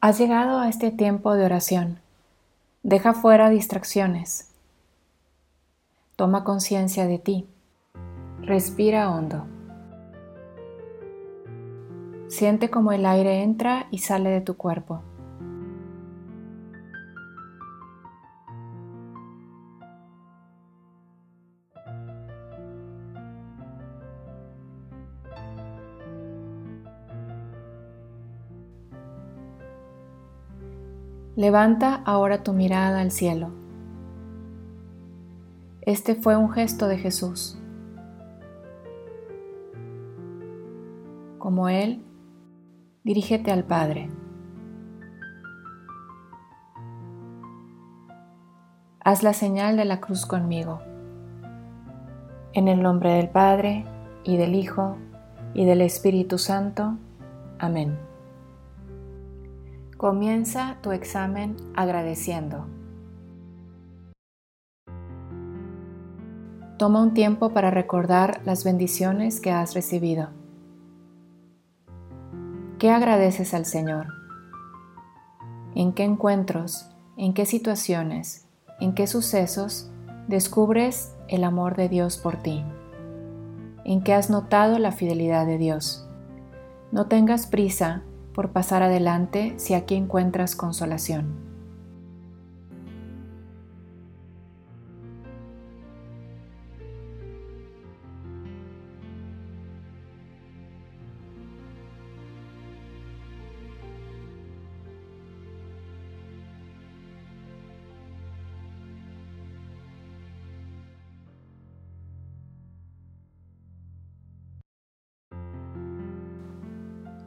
Has llegado a este tiempo de oración. Deja fuera distracciones. Toma conciencia de ti. Respira hondo. Siente como el aire entra y sale de tu cuerpo. Levanta ahora tu mirada al cielo. Este fue un gesto de Jesús. Como Él, dirígete al Padre. Haz la señal de la cruz conmigo. En el nombre del Padre, y del Hijo, y del Espíritu Santo. Amén. Comienza tu examen agradeciendo. Toma un tiempo para recordar las bendiciones que has recibido. ¿Qué agradeces al Señor? ¿En qué encuentros, en qué situaciones, en qué sucesos descubres el amor de Dios por ti? ¿En qué has notado la fidelidad de Dios? No tengas prisa por pasar adelante si aquí encuentras consolación.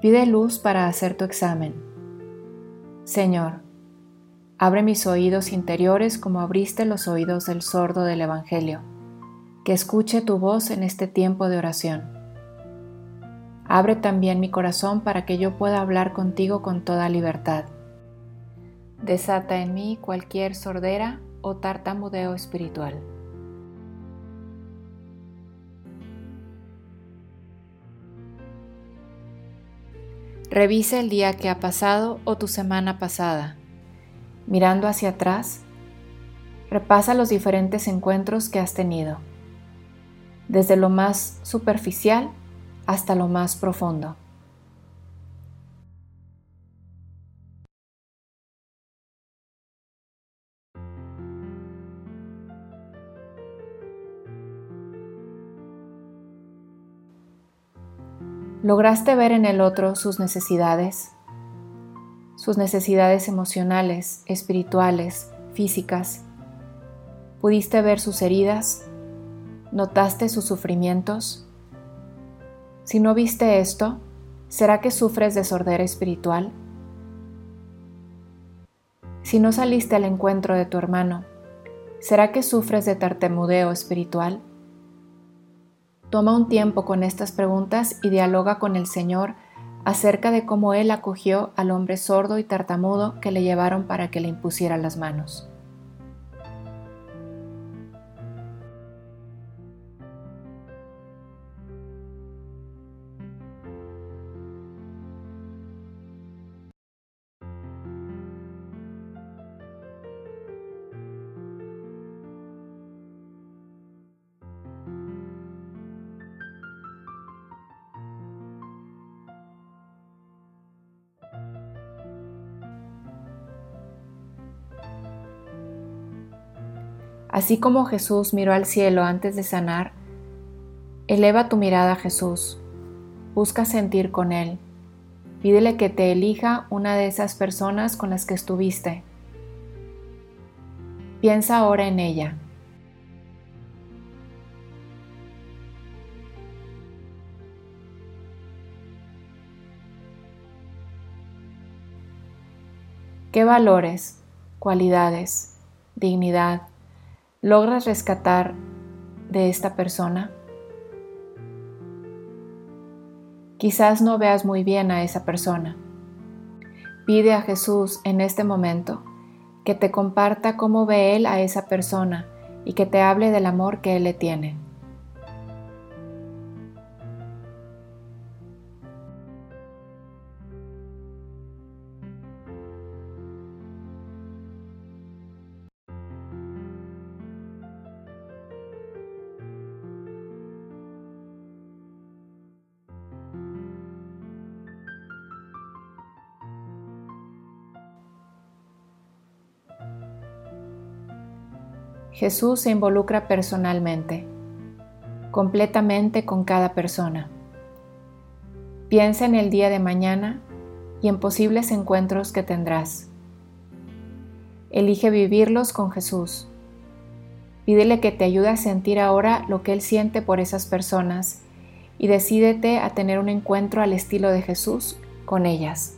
Pide luz para hacer tu examen. Señor, abre mis oídos interiores como abriste los oídos del sordo del Evangelio, que escuche tu voz en este tiempo de oración. Abre también mi corazón para que yo pueda hablar contigo con toda libertad. Desata en mí cualquier sordera o tartamudeo espiritual. Revisa el día que ha pasado o tu semana pasada. Mirando hacia atrás, repasa los diferentes encuentros que has tenido, desde lo más superficial hasta lo más profundo. ¿Lograste ver en el otro sus necesidades? Sus necesidades emocionales, espirituales, físicas. ¿Pudiste ver sus heridas? ¿Notaste sus sufrimientos? Si no viste esto, ¿será que sufres de sordera espiritual? Si no saliste al encuentro de tu hermano, ¿será que sufres de tartamudeo espiritual? Toma un tiempo con estas preguntas y dialoga con el Señor acerca de cómo Él acogió al hombre sordo y tartamudo que le llevaron para que le impusiera las manos. Así como Jesús miró al cielo antes de sanar, eleva tu mirada a Jesús, busca sentir con Él, pídele que te elija una de esas personas con las que estuviste. Piensa ahora en ella. ¿Qué valores, cualidades, dignidad, logras rescatar de esta persona? Quizás no veas muy bien a esa persona. Pide a Jesús en este momento que te comparta cómo ve Él a esa persona y que te hable del amor que Él le tiene. Jesús se involucra personalmente, completamente con cada persona. Piensa en el día de mañana y en posibles encuentros que tendrás. Elige vivirlos con Jesús. Pídele que te ayude a sentir ahora lo que Él siente por esas personas y decídete a tener un encuentro al estilo de Jesús con ellas.